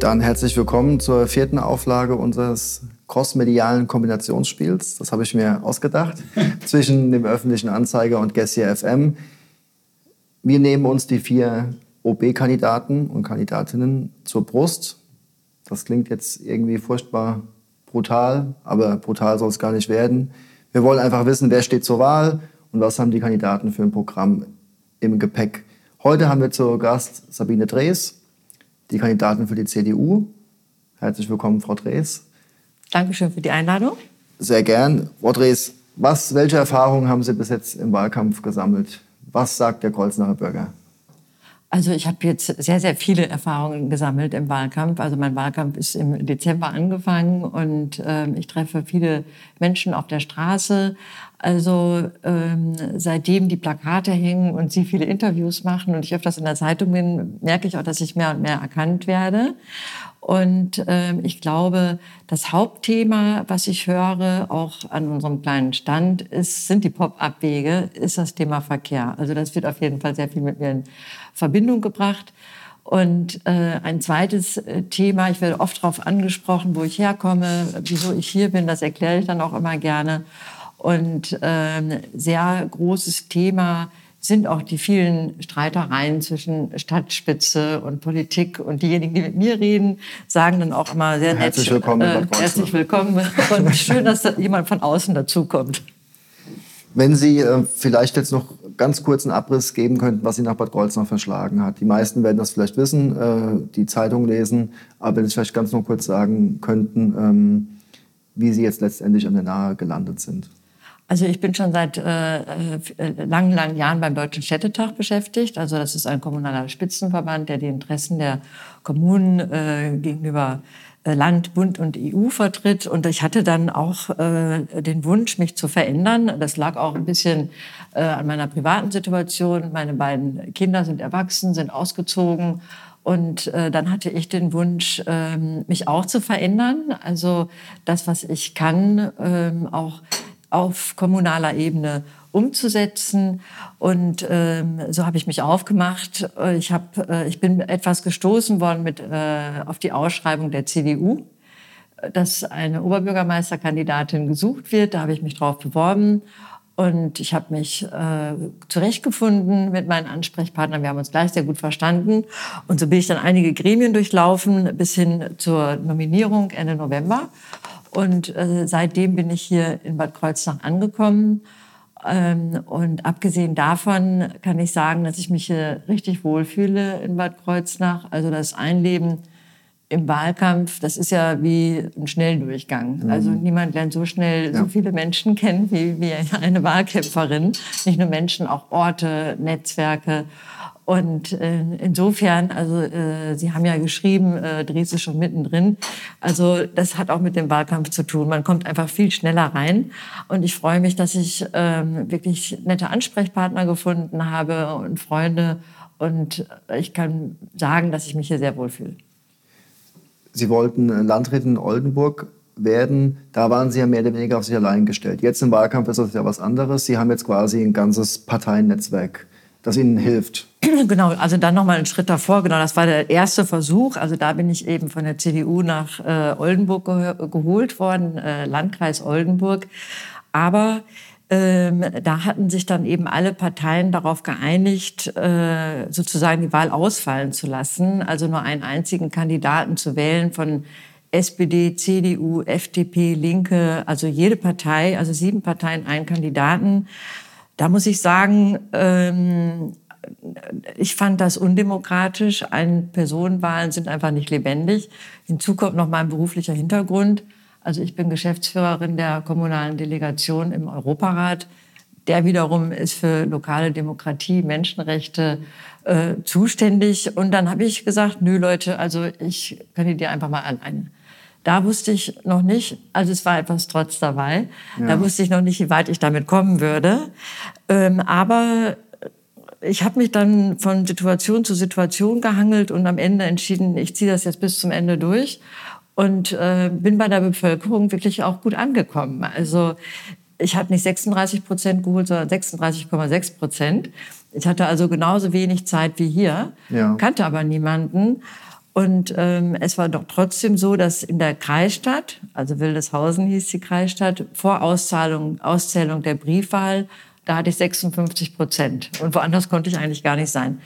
Dann herzlich willkommen zur vierten Auflage unseres crossmedialen Kombinationsspiels. Das habe ich mir ausgedacht zwischen dem öffentlichen Anzeiger und Gessia FM. Wir nehmen uns die vier OB-Kandidaten und Kandidatinnen zur Brust. Das klingt jetzt irgendwie furchtbar brutal, aber brutal soll es gar nicht werden. Wir wollen einfach wissen, wer steht zur Wahl und was haben die Kandidaten für ein Programm im Gepäck. Heute haben wir zu Gast Sabine Drees, die Kandidatin für die CDU. Herzlich willkommen, Frau Drees. Dankeschön für die Einladung. Sehr gern. Frau Drees, was, welche Erfahrungen haben Sie bis jetzt im Wahlkampf gesammelt? Was sagt der Kreuznacher Bürger? Also ich habe jetzt sehr, sehr viele Erfahrungen gesammelt im Wahlkampf. Also mein Wahlkampf ist im Dezember angefangen und äh, ich treffe viele Menschen auf der Straße. Also ähm, seitdem die Plakate hängen und Sie viele Interviews machen und ich öfters in der Zeitung bin, merke ich auch, dass ich mehr und mehr erkannt werde. Und ähm, ich glaube, das Hauptthema, was ich höre, auch an unserem kleinen Stand, ist, sind die Pop-up-Wege, ist das Thema Verkehr. Also das wird auf jeden Fall sehr viel mit mir in Verbindung gebracht. Und äh, ein zweites äh, Thema, ich werde oft darauf angesprochen, wo ich herkomme, wieso ich hier bin, das erkläre ich dann auch immer gerne. Und ähm, sehr großes Thema sind auch die vielen Streitereien zwischen Stadtspitze und Politik. Und diejenigen, die mit mir reden, sagen dann auch immer sehr nett. Herzlich willkommen. Äh, herzlich willkommen. Und schön, dass da jemand von außen dazukommt. Wenn Sie äh, vielleicht jetzt noch ganz kurz einen Abriss geben könnten, was Sie nach Bad Kreuznach verschlagen hat. Die meisten werden das vielleicht wissen, äh, die Zeitung lesen, aber wenn Sie vielleicht ganz noch kurz sagen könnten, ähm, wie Sie jetzt letztendlich an der Nahe gelandet sind. Also ich bin schon seit äh, äh, langen, langen Jahren beim Deutschen Städtetag beschäftigt. Also das ist ein kommunaler Spitzenverband, der die Interessen der Kommunen äh, gegenüber äh, Land, Bund und EU vertritt. Und ich hatte dann auch äh, den Wunsch, mich zu verändern. Das lag auch ein bisschen äh, an meiner privaten Situation. Meine beiden Kinder sind erwachsen, sind ausgezogen. Und äh, dann hatte ich den Wunsch, ähm, mich auch zu verändern. Also das, was ich kann, ähm, auch auf kommunaler Ebene umzusetzen. Und ähm, so habe ich mich aufgemacht. Ich, hab, äh, ich bin etwas gestoßen worden mit, äh, auf die Ausschreibung der CDU, dass eine Oberbürgermeisterkandidatin gesucht wird. Da habe ich mich drauf beworben. Und ich habe mich äh, zurechtgefunden mit meinen Ansprechpartnern. Wir haben uns gleich sehr gut verstanden. Und so bin ich dann einige Gremien durchlaufen bis hin zur Nominierung Ende November. Und äh, seitdem bin ich hier in Bad Kreuznach angekommen. Ähm, und abgesehen davon kann ich sagen, dass ich mich hier richtig wohlfühle in Bad Kreuznach. Also das Einleben im Wahlkampf, das ist ja wie ein Schnelldurchgang. Mhm. Also niemand lernt so schnell ja. so viele Menschen kennen wie, wie eine Wahlkämpferin. Nicht nur Menschen, auch Orte, Netzwerke. Und äh, insofern, also äh, Sie haben ja geschrieben, äh, Dresden ist schon mittendrin. Also das hat auch mit dem Wahlkampf zu tun. Man kommt einfach viel schneller rein. Und ich freue mich, dass ich ähm, wirklich nette Ansprechpartner gefunden habe und Freunde. Und ich kann sagen, dass ich mich hier sehr wohlfühle. Sie wollten Landrätin in Oldenburg werden, da waren Sie ja mehr oder weniger auf sich allein gestellt. Jetzt im Wahlkampf ist das ja was anderes. Sie haben jetzt quasi ein ganzes Parteiennetzwerk das Ihnen hilft. Genau, also dann noch mal einen Schritt davor. Genau, das war der erste Versuch. Also da bin ich eben von der CDU nach äh, Oldenburg ge geholt worden, äh, Landkreis Oldenburg. Aber ähm, da hatten sich dann eben alle Parteien darauf geeinigt, äh, sozusagen die Wahl ausfallen zu lassen, also nur einen einzigen Kandidaten zu wählen von SPD, CDU, FDP, Linke, also jede Partei, also sieben Parteien, einen Kandidaten. Da muss ich sagen, ähm, ich fand das undemokratisch. Ein Personenwahlen sind einfach nicht lebendig. Hinzu kommt noch mein beruflicher Hintergrund. Also ich bin Geschäftsführerin der kommunalen Delegation im Europarat. Der wiederum ist für lokale Demokratie, Menschenrechte äh, zuständig. Und dann habe ich gesagt, nö Leute, also ich kandidiere einfach mal alleine. Da wusste ich noch nicht, also es war etwas trotz dabei, ja. da wusste ich noch nicht, wie weit ich damit kommen würde. Ähm, aber ich habe mich dann von Situation zu Situation gehangelt und am Ende entschieden, ich ziehe das jetzt bis zum Ende durch und äh, bin bei der Bevölkerung wirklich auch gut angekommen. Also ich habe nicht 36 Prozent geholt, sondern 36,6 Prozent. Ich hatte also genauso wenig Zeit wie hier, ja. kannte aber niemanden Und ähm, es war doch trotzdem so, dass in der Kreisstadt, also Wildeshausen hieß die Kreisstadt, vor Auszahlung, Auszählung der Briefwahl, da hatte ich 56 Prozent. Und woanders konnte ich eigentlich gar nicht sein.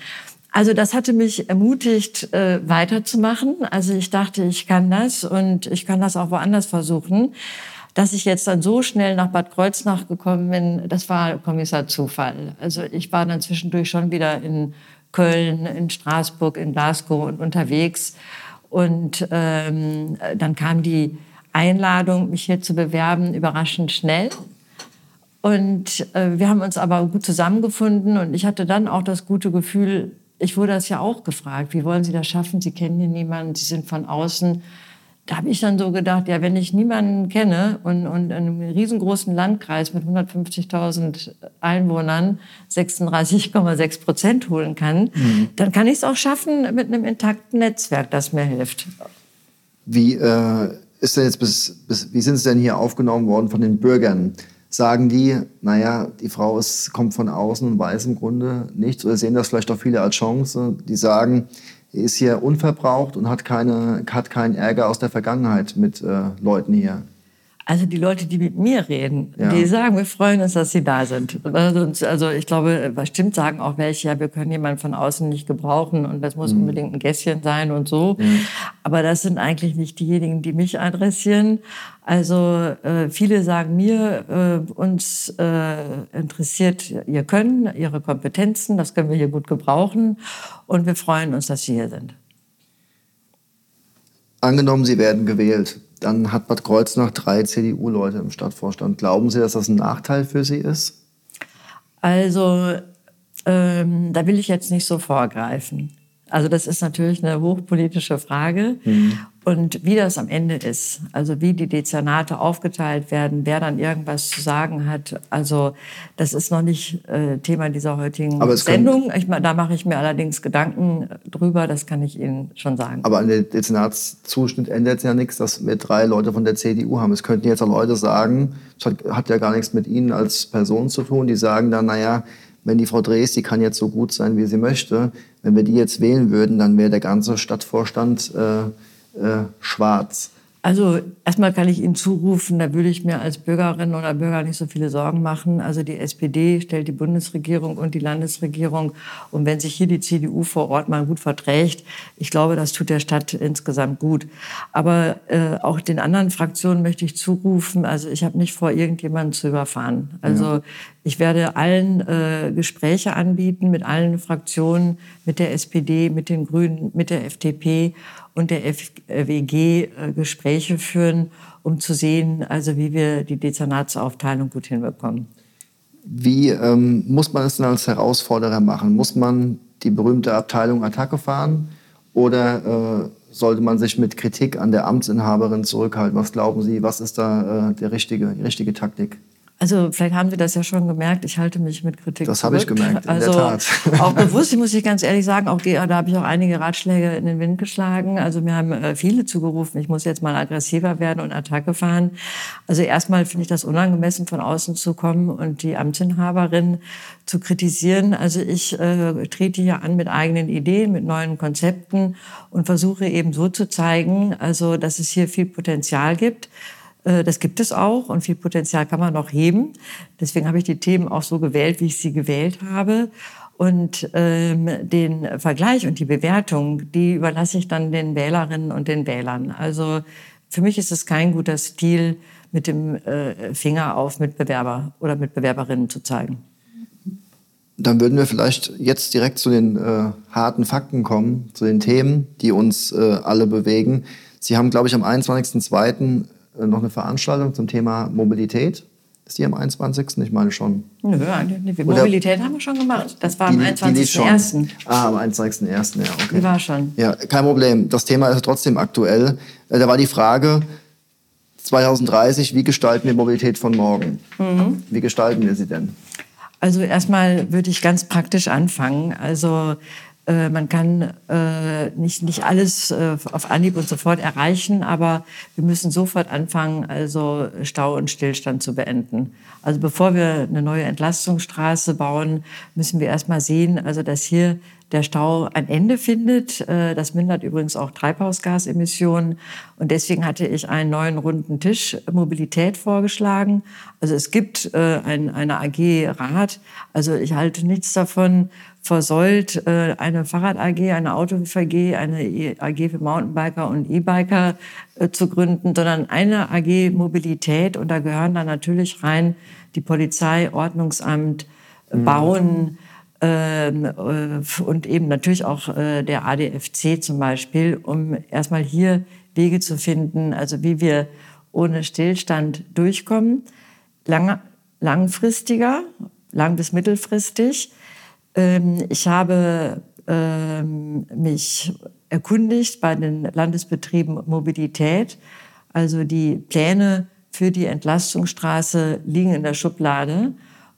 Also das hatte mich ermutigt, äh, weiterzumachen. Also ich dachte, ich kann das und ich kann das auch woanders versuchen. Dass ich jetzt dann so schnell nach Bad Kreuznach gekommen bin, das war Kommissar Zufall. Also ich war dann zwischendurch schon wieder in Köln, in Straßburg, in Glasgow und unterwegs. Und ähm, dann kam die Einladung, mich hier zu bewerben, überraschend schnell. Und äh, wir haben uns aber gut zusammengefunden und ich hatte dann auch das gute Gefühl, ich wurde das ja auch gefragt, wie wollen Sie das schaffen? Sie kennen hier niemanden, Sie sind von außen. Da habe ich dann so gedacht, ja, wenn ich niemanden kenne und, und in einem riesengroßen Landkreis mit 150.000 Einwohnern 36,6 Prozent holen kann, mhm. dann kann ich es auch schaffen mit einem intakten Netzwerk, das mir hilft. Wie äh, ist denn jetzt bis, bis, wie sind Sie denn hier aufgenommen worden von den Bürgern? sagen die, naja, die Frau ist, kommt von außen und weiß im Grunde nichts oder sehen das vielleicht auch viele als Chance. Die sagen, ist hier unverbraucht und hat, keine, hat keinen Ärger aus der Vergangenheit mit äh, Leuten hier. Also die Leute, die mit mir reden, ja. die sagen, wir freuen uns, dass sie da sind. Also ich glaube, bestimmt sagen auch welche, ja, wir können jemanden von außen nicht gebrauchen und das muss mhm. unbedingt ein Gässchen sein und so. Mhm. Aber das sind eigentlich nicht diejenigen, die mich adressieren. Also äh, viele sagen mir, äh, uns äh, interessiert ihr Können, ihre Kompetenzen, das können wir hier gut gebrauchen und wir freuen uns, dass Sie hier sind. Angenommen, Sie werden gewählt dann hat Bad Kreuznach drei CDU-Leute im Stadtvorstand. Glauben Sie, dass das ein Nachteil für Sie ist? Also, ähm, da will ich jetzt nicht so vorgreifen. Also das ist natürlich eine hochpolitische Frage. Mhm. Und wie das am Ende ist, also wie die Dezernate aufgeteilt werden, wer dann irgendwas zu sagen hat, also das ist noch nicht äh, Thema dieser heutigen Sendung. Ich, da mache ich mir allerdings Gedanken drüber, das kann ich Ihnen schon sagen. Aber an dem Dezernatszuschnitt ändert es ja nichts, dass wir drei Leute von der CDU haben. Es könnten jetzt auch Leute sagen, das hat, hat ja gar nichts mit Ihnen als Person zu tun, die sagen dann, naja, wenn die Frau Drees, die kann jetzt so gut sein, wie sie möchte, wenn wir die jetzt wählen würden, dann wäre der ganze Stadtvorstand äh, äh, schwarz. Also erstmal kann ich Ihnen zurufen, da würde ich mir als Bürgerin oder Bürger nicht so viele Sorgen machen. Also die SPD stellt die Bundesregierung und die Landesregierung. Und wenn sich hier die CDU vor Ort mal gut verträgt, ich glaube, das tut der Stadt insgesamt gut. Aber äh, auch den anderen Fraktionen möchte ich zurufen, also ich habe nicht vor, irgendjemanden zu überfahren. Also ja. ich werde allen äh, Gespräche anbieten mit allen Fraktionen, mit der SPD, mit den Grünen, mit der FDP und der FWG äh, Gespräche führen, um zu sehen, also wie wir die Dezernatsaufteilung gut hinbekommen. Wie ähm, muss man es denn als Herausforderer machen? Muss man die berühmte Abteilung Attacke fahren oder äh, sollte man sich mit Kritik an der Amtsinhaberin zurückhalten? Was glauben Sie, was ist da äh, der richtige, die richtige Taktik? Also vielleicht haben Sie das ja schon gemerkt, ich halte mich mit Kritik Das habe ich gemerkt, in also, der Tat. auch bewusst, ich muss ich ganz ehrlich sagen, auch da habe ich auch einige Ratschläge in den Wind geschlagen. Also mir haben äh, viele zugerufen, ich muss jetzt mal aggressiver werden und Attacke fahren. Also erstmal finde ich das unangemessen, von außen zu kommen und die Amtsinhaberin zu kritisieren. Also ich äh, trete hier an mit eigenen Ideen, mit neuen Konzepten und versuche eben so zu zeigen, also dass es hier viel Potenzial gibt das gibt es auch und viel Potenzial kann man noch heben. Deswegen habe ich die Themen auch so gewählt, wie ich sie gewählt habe. Und ähm, den Vergleich und die Bewertung, die überlasse ich dann den Wählerinnen und den Wählern. Also für mich ist es kein guter Stil, mit dem äh, Finger auf Mitbewerber oder Mitbewerberinnen zu zeigen. Dann würden wir vielleicht jetzt direkt zu den äh, harten Fakten kommen, zu den Themen, die uns äh, alle bewegen. Sie haben, glaube ich, am 21.02. Äh, noch eine Veranstaltung zum Thema Mobilität. Ist die am 21.? Ich meine schon. Nö, Mobilität haben wir schon gemacht. Das war am 21.01. Ah, am 21.01. Ja, okay. Die war schon. Ja, kein Problem. Das Thema ist trotzdem aktuell. Äh, da war die Frage, 2030, wie gestalten wir Mobilität von morgen? Mhm. Wie gestalten wir sie denn? Also erstmal würde ich ganz praktisch anfangen. Also äh, man kann äh, nicht, nicht alles äh, auf Anhieb und sofort erreichen, aber wir müssen sofort anfangen, also Stau und Stillstand zu beenden. Also bevor wir eine neue Entlastungsstraße bauen, müssen wir erstmal sehen, also dass hier der Stau ein Ende findet. Äh, das mindert übrigens auch Treibhausgasemissionen. Und deswegen hatte ich einen neuen runden Tisch Mobilität vorgeschlagen. Also es gibt äh, ein, eine AG Rad. Also ich halte nichts davon, versäult, äh, eine Fahrrad-AG, eine Auto-AG, eine e AG für Mountainbiker und E-Biker zu gründen, sondern eine AG Mobilität. Und da gehören dann natürlich rein die Polizei, Ordnungsamt, mhm. Bauen, äh, und eben natürlich auch äh, der ADFC zum Beispiel, um erstmal hier Wege zu finden, also wie wir ohne Stillstand durchkommen. Lang, langfristiger, lang bis mittelfristig. Ähm, ich habe ähm, mich erkundigt bei den Landesbetrieben Mobilität. Also die Pläne für die Entlastungsstraße liegen in der Schublade.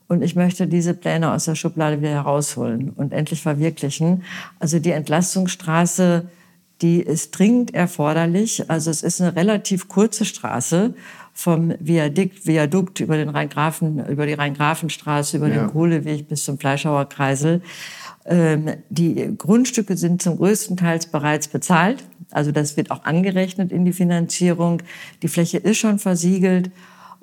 Und ich möchte diese Pläne aus der Schublade wieder herausholen und endlich verwirklichen. Also die Entlastungsstraße, die ist dringend erforderlich. Also es ist eine relativ kurze Straße vom Viadukt, Viadukt über, den Rheingrafen, über die Rheingrafenstraße, über ja. den Kohleweg bis zum Fleischhauer Kreisel. Ähm, die Grundstücke sind zum größten Teil bereits bezahlt. Also das wird auch angerechnet in die Finanzierung. Die Fläche ist schon versiegelt.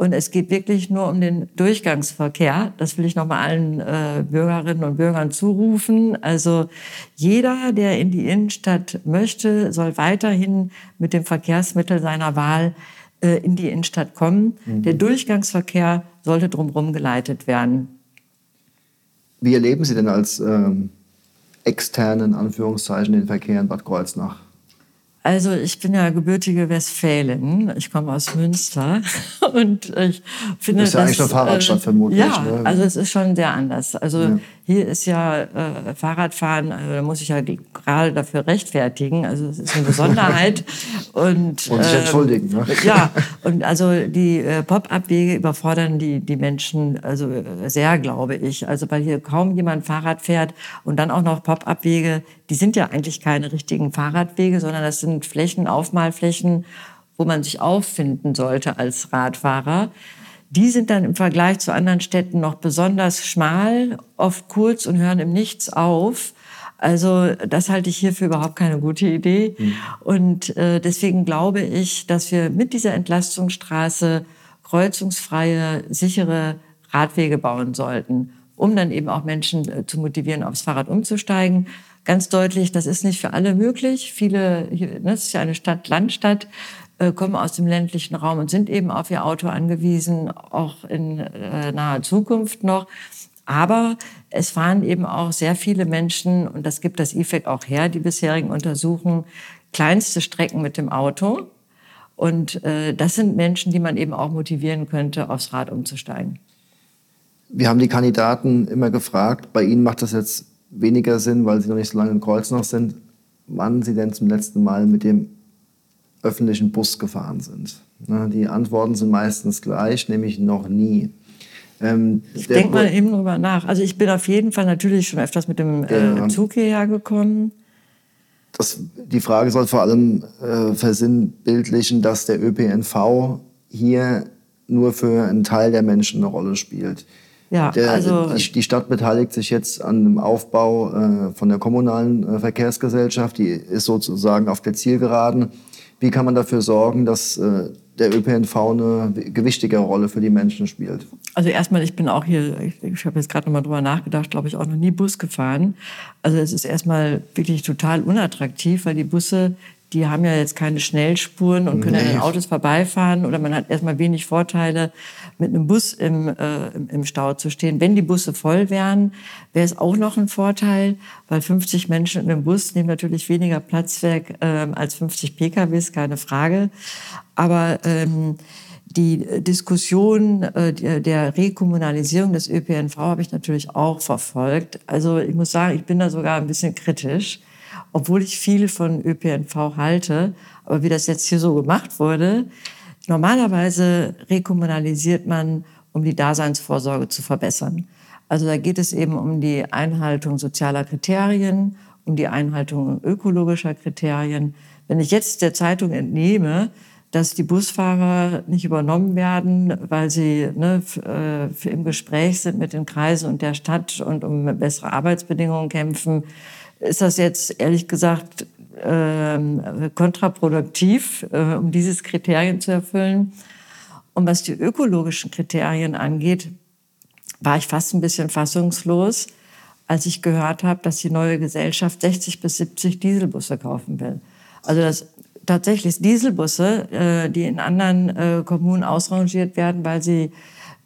Und es geht wirklich nur um den Durchgangsverkehr. Das will ich nochmal allen äh, Bürgerinnen und Bürgern zurufen. Also jeder, der in die Innenstadt möchte, soll weiterhin mit dem Verkehrsmittel seiner Wahl äh, in die Innenstadt kommen. Mhm. Der Durchgangsverkehr sollte drumherum geleitet werden. Wie erleben Sie denn als ähm, externen Anführungszeichen den Verkehr in Bad Kreuznach? Also ich bin ja gebürtige Westfälin. Ich komme aus Münster und ich finde das ist ja das, eigentlich eine Fahrradstadt äh, vermutlich. Ja, ne? also es ist schon sehr anders. Also ja. Hier ist ja äh, Fahrradfahren, also da muss ich ja gerade dafür rechtfertigen. Also es ist eine Besonderheit und und sich ähm, entschuldigen. Ne? Ja, und also die äh, Pop-up-Wege überfordern die die Menschen also äh, sehr, glaube ich. Also weil hier kaum jemand Fahrrad fährt und dann auch noch Pop-up-Wege die sind ja eigentlich keine richtigen Fahrradwege, sondern das sind Flächen, Aufmalflächen, wo man sich auffinden sollte als Radfahrer. Die sind dann im Vergleich zu anderen Städten noch besonders schmal, oft kurz und hören im Nichts auf. Also das halte ich hier für überhaupt keine gute Idee. Mhm. Und äh, deswegen glaube ich, dass wir mit dieser Entlastungsstraße kreuzungsfreie, sichere Radwege bauen sollten, um dann eben auch Menschen äh, zu motivieren, aufs Fahrrad umzusteigen ganz deutlich, das ist nicht für alle möglich. Viele, das ne, ist ja eine Stadt-Landstadt, kommen aus dem ländlichen Raum und sind eben auf ihr Auto angewiesen, auch in äh, naher Zukunft noch. Aber es fahren eben auch sehr viele Menschen, und das gibt das IFEC auch her, die bisherigen Untersuchungen, kleinste Strecken mit dem Auto. Und äh, das sind Menschen, die man eben auch motivieren könnte, aufs Rad umzusteigen. Wir haben die Kandidaten immer gefragt, bei Ihnen macht das jetzt weniger Sinn, weil sie noch nicht so lange in Kreuznach sind, wann sie denn zum letzten Mal mit dem öffentlichen Bus gefahren sind. Die Antworten sind meistens gleich, nämlich noch nie. Ähm, ich denke mal eben drüber nach. Also ich bin auf jeden Fall natürlich schon öfters mit dem äh, Zug hierher gekommen. Das, die Frage soll vor allem äh, versinnbildlichen, dass der ÖPNV hier nur für einen Teil der Menschen eine Rolle spielt. Ja, der, also die, die, Stadt beteiligt sich jetzt an dem Aufbau äh, von der kommunalen äh, Verkehrsgesellschaft. Die ist sozusagen auf der Zielgeraden. Wie kann man dafür sorgen, dass äh, der ÖPNV eine gewichtige Rolle für die Menschen spielt? Also erstmal, ich bin auch hier, ich, ich habe jetzt gerade noch mal drüber nachgedacht, glaube ich, auch noch nie Bus gefahren. Also es ist erstmal wirklich total unattraktiv, weil die Busse, die haben ja jetzt keine Schnellspuren und können nee. an den Autos vorbeifahren oder man hat erstmal wenig Vorteile mit einem Bus im, äh, im Stau zu stehen. Wenn die Busse voll wären, wäre es auch noch ein Vorteil, weil 50 Menschen in einem Bus nehmen natürlich weniger Platz weg äh, als 50 PKWs, keine Frage. Aber ähm, die Diskussion äh, der Rekommunalisierung des ÖPNV habe ich natürlich auch verfolgt. Also ich muss sagen, ich bin da sogar ein bisschen kritisch, obwohl ich viel von ÖPNV halte. Aber wie das jetzt hier so gemacht wurde, Normalerweise rekommunalisiert man, um die Daseinsvorsorge zu verbessern. Also da geht es eben um die Einhaltung sozialer Kriterien, um die Einhaltung ökologischer Kriterien. Wenn ich jetzt der Zeitung entnehme, dass die Busfahrer nicht übernommen werden, weil sie ne, äh, im Gespräch sind mit den Kreisen und der Stadt und um bessere Arbeitsbedingungen kämpfen, ist das jetzt ehrlich gesagt äh, kontraproduktiv, äh, um dieses Kriterien zu erfüllen. Und was die ökologischen Kriterien angeht, war ich fast ein bisschen fassungslos, als ich gehört habe, dass die neue Gesellschaft 60 bis 70 Dieselbusse kaufen will. Also das tatsächlich Dieselbusse, äh, die in anderen äh, Kommunen ausrangiert werden, weil sie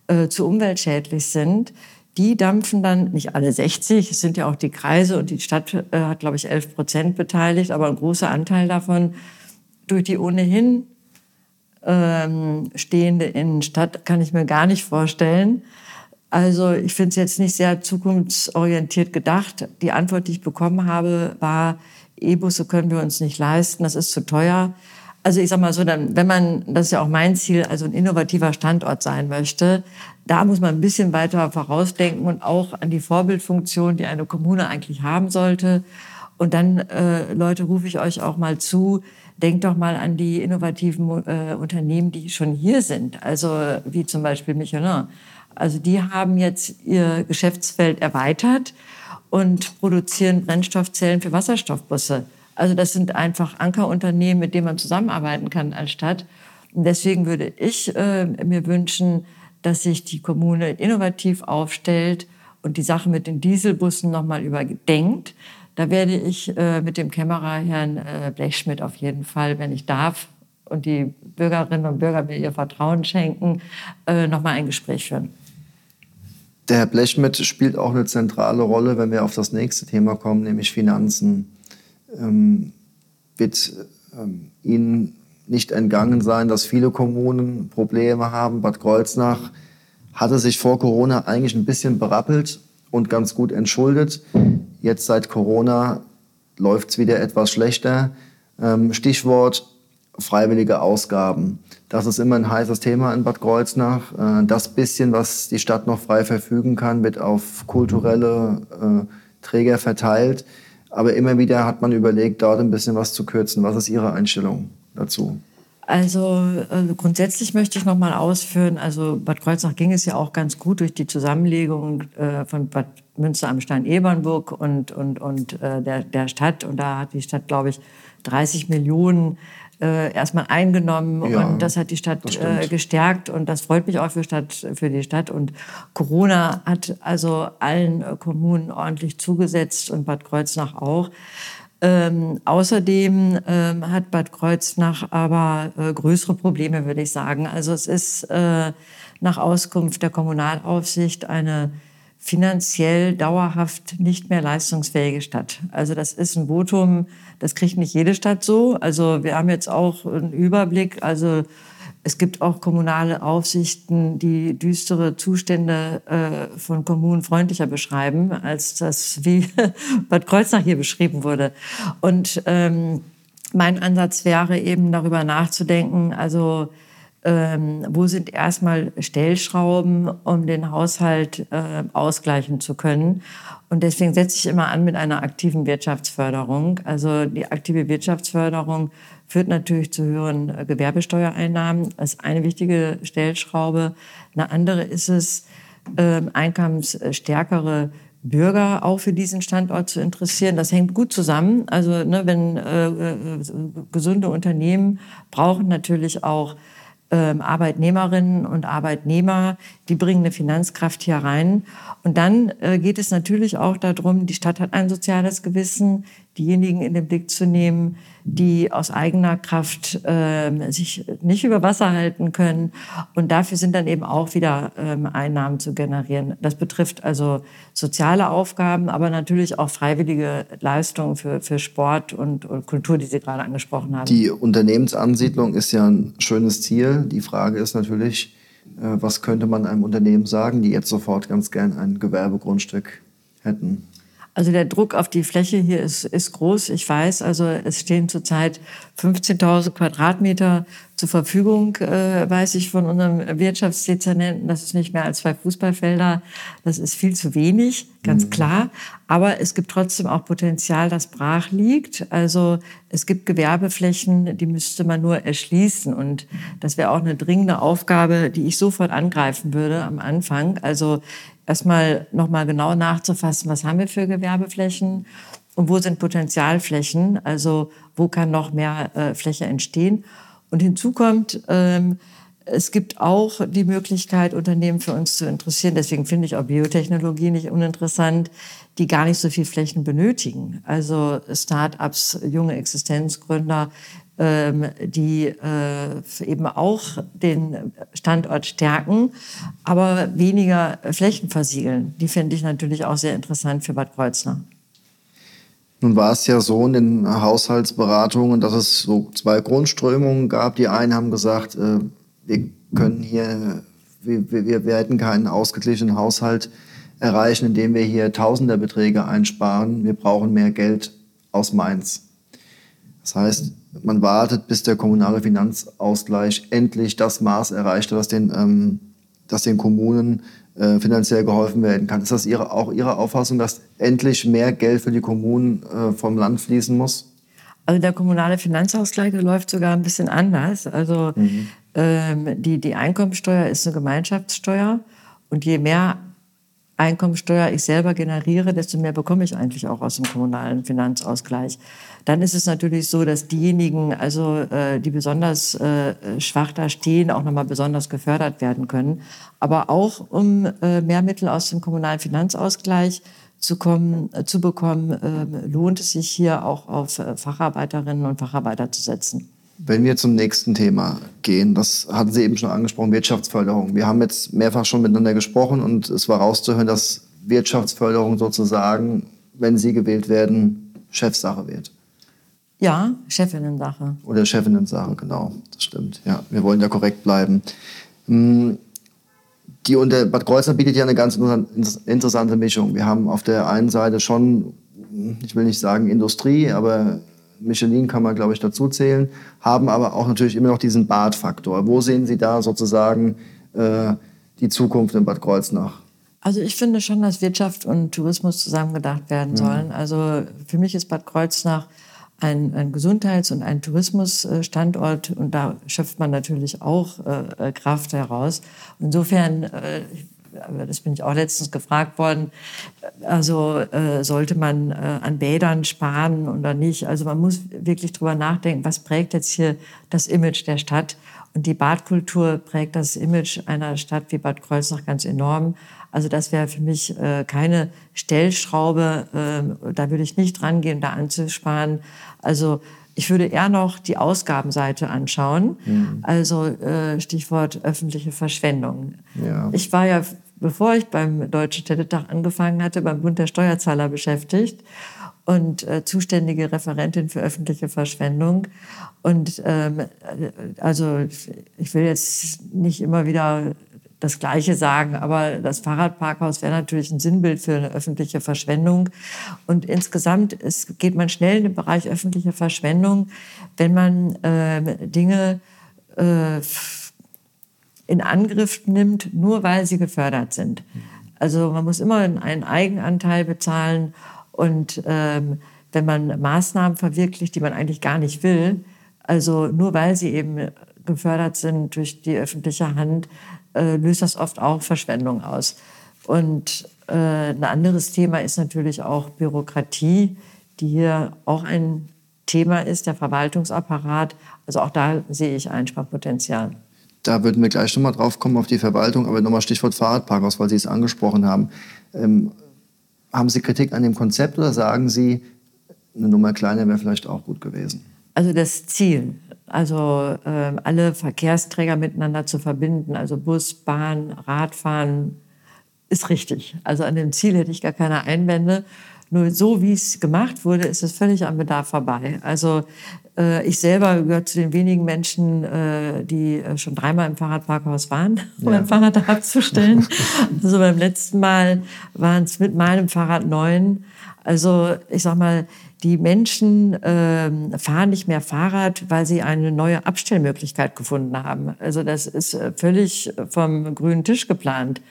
äh, zu umweltschädlich sind, die dampfen dann, nicht alle 60, es sind ja auch die Kreise und die Stadt äh, hat, glaube ich, 11 Prozent beteiligt, aber ein großer Anteil davon durch die ohnehin ähm, stehende Innenstadt kann ich mir gar nicht vorstellen. Also ich finde es jetzt nicht sehr zukunftsorientiert gedacht. Die Antwort, die ich bekommen habe, war, E-Busse können wir uns nicht leisten, das ist zu teuer. Also ich sag mal so, dann, wenn man, das ist ja auch mein Ziel, also ein innovativer Standort sein möchte, da muss man ein bisschen weiter vorausdenken und auch an die Vorbildfunktion, die eine Kommune eigentlich haben sollte. Und dann, äh, Leute, rufe ich euch auch mal zu, denkt doch mal an die innovativen äh, Unternehmen, die schon hier sind. Also wie zum Beispiel Michelin. Also die haben jetzt ihr Geschäftsfeld erweitert und produzieren Brennstoffzellen für Wasserstoffbusse. Also das sind einfach Ankerunternehmen, mit denen man zusammenarbeiten kann als Stadt. Und deswegen würde ich äh, mir wünschen, dass sich die Kommune innovativ aufstellt und die Sache mit den Dieselbussen nochmal überdenkt. Da werde ich äh, mit dem Kämmerer Herrn äh, Blechschmidt auf jeden Fall, wenn ich darf und die Bürgerinnen und Bürger mir ihr Vertrauen schenken, äh, nochmal ein Gespräch führen. Der Herr Blechschmidt spielt auch eine zentrale Rolle, wenn wir auf das nächste Thema kommen, nämlich Finanzen. Ähm, wird ähm, Ihnen nicht entgangen sein, dass viele Kommunen Probleme haben. Bad Kreuznach hatte sich vor Corona eigentlich ein bisschen berappelt und ganz gut entschuldet. Jetzt seit Corona läuft es wieder etwas schlechter. Ähm, Stichwort freiwillige Ausgaben. Das ist immer ein heißes Thema in Bad Kreuznach. Äh, das bisschen, was die Stadt noch frei verfügen kann, wird auf kulturelle äh, Träger verteilt. Aber immer wieder hat man überlegt, dort ein bisschen was zu kürzen. Was ist Ihre Einstellung dazu? Also äh, grundsätzlich möchte ich noch mal ausführen, also Bad Kreuznach ging es ja auch ganz gut durch die Zusammenlegung äh, von Bad Münster am Stein-Ebernburg und, und, und äh, der, der Stadt. Und da hat die Stadt, glaube ich, 30 Millionen äh, erstmal eingenommen ja, und das hat die Stadt äh, gestärkt und das freut mich auch für, Stadt, für die Stadt. Und Corona hat also allen äh, Kommunen ordentlich zugesetzt und Bad Kreuznach auch. Ähm, außerdem ähm, hat Bad Kreuznach aber äh, größere Probleme, würde ich sagen. Also es ist äh, nach Auskunft der Kommunalaufsicht eine finanziell dauerhaft nicht mehr leistungsfähige Stadt. Also das ist ein Votum, das kriegt nicht jede Stadt so. Also wir haben jetzt auch einen Überblick. Also es gibt auch kommunale Aufsichten, die düstere Zustände äh, von Kommunen freundlicher beschreiben, als das, wie Bad Kreuznach hier beschrieben wurde. Und ähm, mein Ansatz wäre eben darüber nachzudenken, also ähm, wo sind erstmal Stellschrauben, um den Haushalt äh, ausgleichen zu können. Und deswegen setze ich immer an mit einer aktiven Wirtschaftsförderung. Also die aktive Wirtschaftsförderung führt natürlich zu höheren äh, Gewerbesteuereinnahmen. Das ist eine wichtige Stellschraube. Eine andere ist es, äh, einkommensstärkere Bürger auch für diesen Standort zu interessieren. Das hängt gut zusammen. Also ne, wenn äh, äh gesunde Unternehmen brauchen natürlich auch ähm, Arbeitnehmerinnen und Arbeitnehmer, die bringen eine Finanzkraft hier rein. Und dann äh, geht es natürlich auch darum, die Stadt hat ein soziales Gewissen, diejenigen in den Blick zu nehmen, die aus eigener Kraft äh, sich nicht über Wasser halten können. Und dafür sind dann eben auch wieder ähm, Einnahmen zu generieren. Das betrifft also soziale Aufgaben, aber natürlich auch freiwillige Leistungen für, für Sport und, und Kultur, die Sie gerade angesprochen haben. Die Unternehmensansiedlung ist ja ein schönes Ziel. Die Frage ist natürlich, äh, was könnte man einem Unternehmen sagen, die jetzt sofort ganz gern ein Gewerbegrundstück hätten? Also der Druck auf die Fläche hier ist, ist groß. Ich weiß, also es stehen zurzeit 15.000 Quadratmeter zur Verfügung, äh, weiß ich von unserem Wirtschaftsdezernenten. Das ist nicht mehr als zwei Fußballfelder. Das ist viel zu wenig, ganz mhm. klar. Aber es gibt trotzdem auch Potenzial, das brach liegt. Also es gibt Gewerbeflächen, die müsste man nur erschließen. Und das wäre auch eine dringende Aufgabe, die ich sofort angreifen würde am Anfang. Also erstmal nochmal genau nachzufassen, was haben wir für Gewerbeflächen und wo sind Potenzialflächen, also wo kann noch mehr äh, Fläche entstehen. Und hinzu kommt, ähm, es gibt auch die Möglichkeit, Unternehmen für uns zu interessieren. Deswegen finde ich auch Biotechnologie nicht uninteressant, die gar nicht so viel Flächen benötigen. Also Start-ups, junge Existenzgründer, ähm, die äh, eben auch den Standort stärken, aber weniger Flächen versiegeln. Die finde ich natürlich auch sehr interessant für Bad Kreuznach. Nun war es ja so in den Haushaltsberatungen, dass es so zwei Grundströmungen gab. Die einen haben gesagt, äh, wir können hier, wir, wir, hätten keinen ausgeglichenen Haushalt erreichen, indem wir hier Tausenderbeträge einsparen. Wir brauchen mehr Geld aus Mainz. Das heißt, man wartet, bis der kommunale Finanzausgleich endlich das Maß erreicht, dass den, ähm, dass den Kommunen äh, finanziell geholfen werden kann. Ist das ihre, auch Ihre Auffassung, dass endlich mehr Geld für die Kommunen äh, vom Land fließen muss? Also der kommunale Finanzausgleich läuft sogar ein bisschen anders. Also mhm. ähm, die, die Einkommensteuer ist eine Gemeinschaftssteuer und je mehr Einkommensteuer ich selber generiere, desto mehr bekomme ich eigentlich auch aus dem kommunalen Finanzausgleich. Dann ist es natürlich so, dass diejenigen, also äh, die besonders äh, schwach da stehen, auch nochmal besonders gefördert werden können. Aber auch um äh, mehr Mittel aus dem kommunalen Finanzausgleich zu, kommen, äh, zu bekommen, äh, lohnt es sich hier auch auf äh, Facharbeiterinnen und Facharbeiter zu setzen. Wenn wir zum nächsten Thema gehen, das hatten Sie eben schon angesprochen, Wirtschaftsförderung. Wir haben jetzt mehrfach schon miteinander gesprochen und es war rauszuhören, dass Wirtschaftsförderung sozusagen, wenn Sie gewählt werden, Chefsache wird. Ja, Chefinnensache. Oder Chefinnensache, genau, das stimmt. Ja, wir wollen ja korrekt bleiben. Hm, die unter Bad Kreuznach bietet ja eine ganz interessante Mischung. Wir haben auf der einen Seite schon, ich will nicht sagen Industrie, aber Michelin kann man, glaube ich, dazu zählen, haben aber auch natürlich immer noch diesen Badfaktor. Wo sehen Sie da sozusagen äh, die Zukunft in Bad Kreuznach? Also ich finde schon, dass Wirtschaft und Tourismus zusammengedacht werden mhm. sollen. Also für mich ist Bad Kreuznach ein, ein Gesundheits- und ein Tourismusstandort und da schöpft man natürlich auch äh, Kraft heraus. Insofern, äh, das bin ich auch letztens gefragt worden, also äh, sollte man äh, an Bädern sparen oder nicht? Also man muss wirklich drüber nachdenken, was prägt jetzt hier das Image der Stadt? Und die Badkultur prägt das Image einer Stadt wie Bad Kreuznach ganz enorm. Also das wäre für mich äh, keine Stellschraube. Äh, da würde ich nicht rangehen, da anzusparen. Also ich würde eher noch die Ausgabenseite anschauen. Mhm. Also äh, Stichwort öffentliche Verschwendung. Ja. Ich war ja, bevor ich beim Deutschen Städtetag angefangen hatte, beim Bund der Steuerzahler beschäftigt und äh, zuständige Referentin für öffentliche Verschwendung. Und ähm, also ich will jetzt nicht immer wieder das Gleiche sagen, aber das Fahrradparkhaus wäre natürlich ein Sinnbild für eine öffentliche Verschwendung. Und insgesamt es geht man schnell in den Bereich öffentliche Verschwendung, wenn man äh, Dinge äh, in Angriff nimmt, nur weil sie gefördert sind. Also man muss immer einen Eigenanteil bezahlen und ähm, wenn man Maßnahmen verwirklicht, die man eigentlich gar nicht will, also nur weil sie eben gefördert sind durch die öffentliche Hand, äh, löst das oft auch Verschwendung aus. Und äh, ein anderes Thema ist natürlich auch Bürokratie, die hier auch ein Thema ist, der Verwaltungsapparat. Also auch da sehe ich Einsparpotenzial. Da würden wir gleich nochmal drauf kommen auf die Verwaltung, aber nochmal Stichwort Fahrradparkhaus, weil Sie es angesprochen haben. Ähm, haben Sie Kritik an dem Konzept oder sagen Sie, eine Nummer kleiner wäre vielleicht auch gut gewesen? Also das Ziel, also äh, alle Verkehrsträger miteinander zu verbinden, also Bus, Bahn, Radfahren, ist richtig. Also an dem Ziel hätte ich gar keine Einwände. Nur so, wie es gemacht wurde, ist es völlig am Bedarf vorbei. Also ich selber gehöre zu den wenigen Menschen, äh, die äh, schon dreimal im Fahrradparkhaus waren, um ja. ein Fahrrad abzustellen. also beim letzten Mal waren es mit meinem Fahrrad neun. Also ich sag mal, die Menschen äh, fahren nicht mehr Fahrrad, weil sie eine neue Abstellmöglichkeit gefunden haben. Also das ist äh, völlig vom grünen Tisch geplant.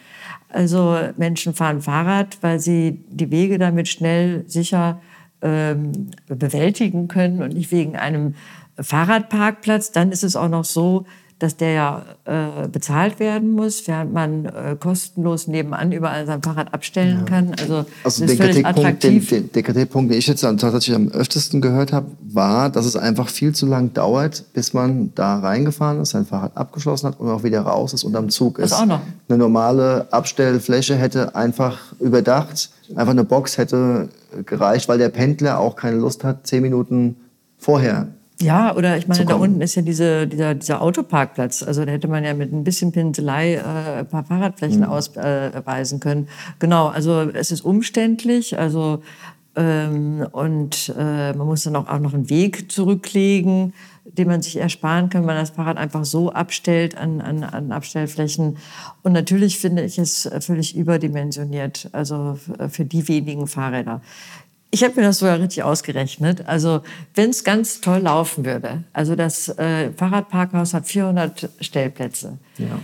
Also Menschen fahren Fahrrad, weil sie die Wege damit schnell, sicher ähm, bewältigen können und nicht wegen einem Fahrradparkplatz. Dann ist es auch noch so, dass der ja äh, bezahlt werden muss, während man äh, kostenlos nebenan überall sein Fahrrad abstellen ja. kann. Also, also der, Kritikpunkt, den, den, der Kritikpunkt, den ich jetzt tatsächlich am öftesten gehört habe, war, dass es einfach viel zu lang dauert, bis man da reingefahren ist, sein Fahrrad abgeschlossen hat und auch wieder raus ist und am Zug ist. Das auch noch. Eine normale Abstellfläche hätte einfach überdacht, einfach eine Box hätte gereicht, weil der Pendler auch keine Lust hat, zehn Minuten vorher ja, oder ich meine, da unten ist ja diese, dieser, dieser Autoparkplatz. Also da hätte man ja mit ein bisschen Pinselei äh, ein paar Fahrradflächen mhm. ausweisen können. Genau, also es ist umständlich. Also ähm, und äh, man muss dann auch, auch noch einen Weg zurücklegen, den man sich ersparen kann, wenn man das Fahrrad einfach so abstellt an, an, an Abstellflächen. Und natürlich finde ich es völlig überdimensioniert, also für die wenigen Fahrräder. Ich habe mir das sogar richtig ausgerechnet. Also wenn es ganz toll laufen würde, also das äh, Fahrradparkhaus hat 400 Stellplätze. Ja.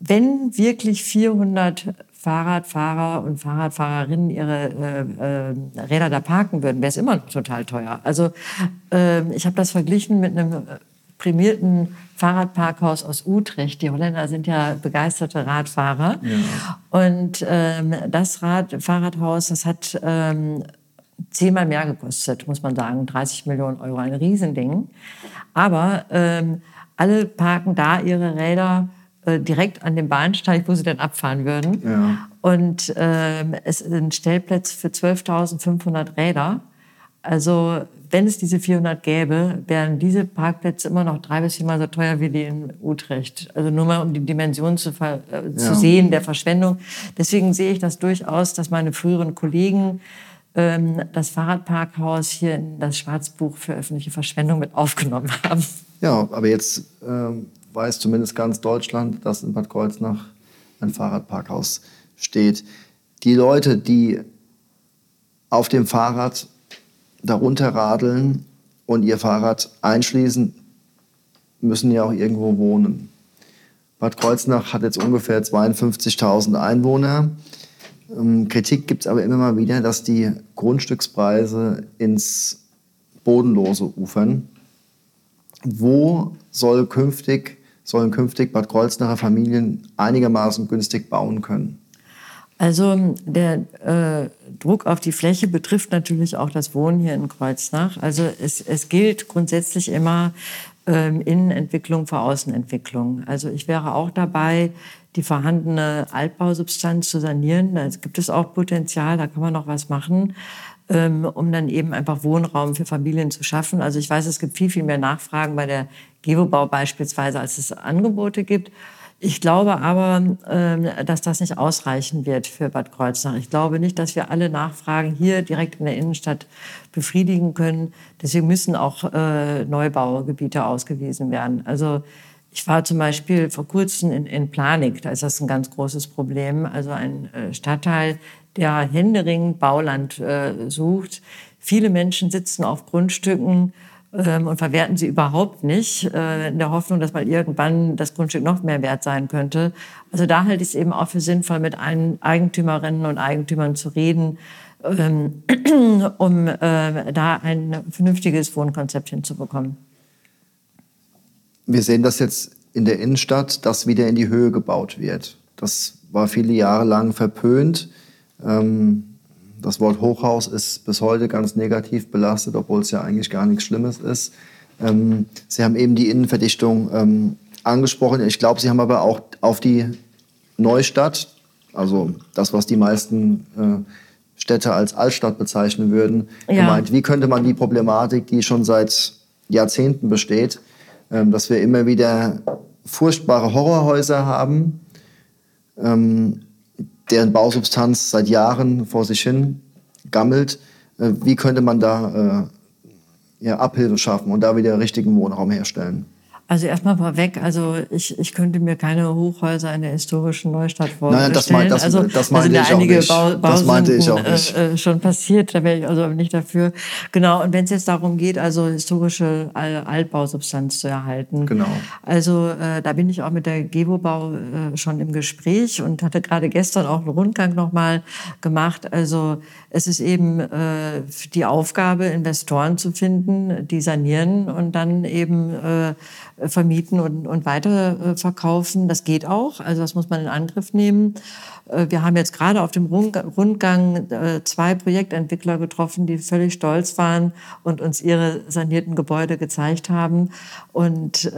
Wenn wirklich 400 Fahrradfahrer und Fahrradfahrerinnen ihre äh, äh, Räder da parken würden, wäre es immer total teuer. Also äh, ich habe das verglichen mit einem prämierten Fahrradparkhaus aus Utrecht. Die Holländer sind ja begeisterte Radfahrer. Ja. Und ähm, das Rad, Fahrradhaus, das hat ähm, zehnmal mehr gekostet, muss man sagen. 30 Millionen Euro, ein Riesending. Aber ähm, alle parken da ihre Räder äh, direkt an dem Bahnsteig, wo sie dann abfahren würden. Ja. Und ähm, es sind Stellplätze für 12.500 Räder. Also wenn es diese 400 gäbe, wären diese Parkplätze immer noch drei bis viermal so teuer wie die in Utrecht. Also nur mal um die Dimension zu, äh, zu ja. sehen der Verschwendung. Deswegen sehe ich das durchaus, dass meine früheren Kollegen das Fahrradparkhaus hier in das Schwarzbuch für öffentliche Verschwendung mit aufgenommen haben. Ja, aber jetzt ähm, weiß zumindest ganz Deutschland, dass in Bad Kreuznach ein Fahrradparkhaus steht. Die Leute, die auf dem Fahrrad darunter radeln und ihr Fahrrad einschließen, müssen ja auch irgendwo wohnen. Bad Kreuznach hat jetzt ungefähr 52.000 Einwohner. Ähm, Kritik gibt es aber immer mal wieder, dass die Grundstückspreise ins Bodenlose ufern. Wo soll künftig, sollen künftig Bad Kreuznacher Familien einigermaßen günstig bauen können? Also der äh, Druck auf die Fläche betrifft natürlich auch das Wohnen hier in Kreuznach. Also es, es gilt grundsätzlich immer ähm, Innenentwicklung vor Außenentwicklung. Also ich wäre auch dabei, die vorhandene Altbausubstanz zu sanieren. Da gibt es auch Potenzial, da kann man noch was machen, ähm, um dann eben einfach Wohnraum für Familien zu schaffen. Also ich weiß, es gibt viel, viel mehr Nachfragen bei der Gewobau beispielsweise, als es Angebote gibt. Ich glaube aber, ähm, dass das nicht ausreichen wird für Bad Kreuznach. Ich glaube nicht, dass wir alle Nachfragen hier direkt in der Innenstadt befriedigen können. Deswegen müssen auch äh, Neubaugebiete ausgewiesen werden. Also ich war zum Beispiel vor kurzem in, in Planik, da ist das ein ganz großes Problem. Also ein äh, Stadtteil, der händeringend Bauland äh, sucht. Viele Menschen sitzen auf Grundstücken ähm, und verwerten sie überhaupt nicht, äh, in der Hoffnung, dass mal irgendwann das Grundstück noch mehr wert sein könnte. Also da halte ich es eben auch für sinnvoll, mit allen Eigentümerinnen und Eigentümern zu reden, ähm, um äh, da ein vernünftiges Wohnkonzept hinzubekommen wir sehen das jetzt in der Innenstadt, dass wieder in die Höhe gebaut wird. Das war viele Jahre lang verpönt. Ähm, das Wort Hochhaus ist bis heute ganz negativ belastet, obwohl es ja eigentlich gar nichts Schlimmes ist. Ähm, Sie haben eben die Innenverdichtung ähm, angesprochen. Ich glaube, Sie haben aber auch auf die Neustadt, also das, was die meisten äh, Städte als Altstadt bezeichnen würden, ja. gemeint. Wie könnte man die Problematik, die schon seit Jahrzehnten besteht, dass wir immer wieder furchtbare Horrorhäuser haben, ähm, deren Bausubstanz seit Jahren vor sich hin gammelt. Äh, wie könnte man da äh, ja, Abhilfe schaffen und da wieder richtigen Wohnraum herstellen? Also erstmal vorweg, also ich, ich könnte mir keine Hochhäuser in der historischen Neustadt vorstellen. Nein, das, mein, das, also, das meinte also ich einige auch nicht. Bau, das meinte ich auch nicht. Äh, äh, schon passiert, da wäre ich also nicht dafür. Genau, und wenn es jetzt darum geht, also historische Altbausubstanz zu erhalten. Genau. Also äh, da bin ich auch mit der Gewobau äh, schon im Gespräch und hatte gerade gestern auch einen Rundgang nochmal gemacht. Also es ist eben äh, die Aufgabe, Investoren zu finden, die sanieren und dann eben äh, vermieten und, und weiterverkaufen. Das geht auch, also das muss man in Angriff nehmen. Äh, wir haben jetzt gerade auf dem Rundgang zwei Projektentwickler getroffen, die völlig stolz waren und uns ihre sanierten Gebäude gezeigt haben. Und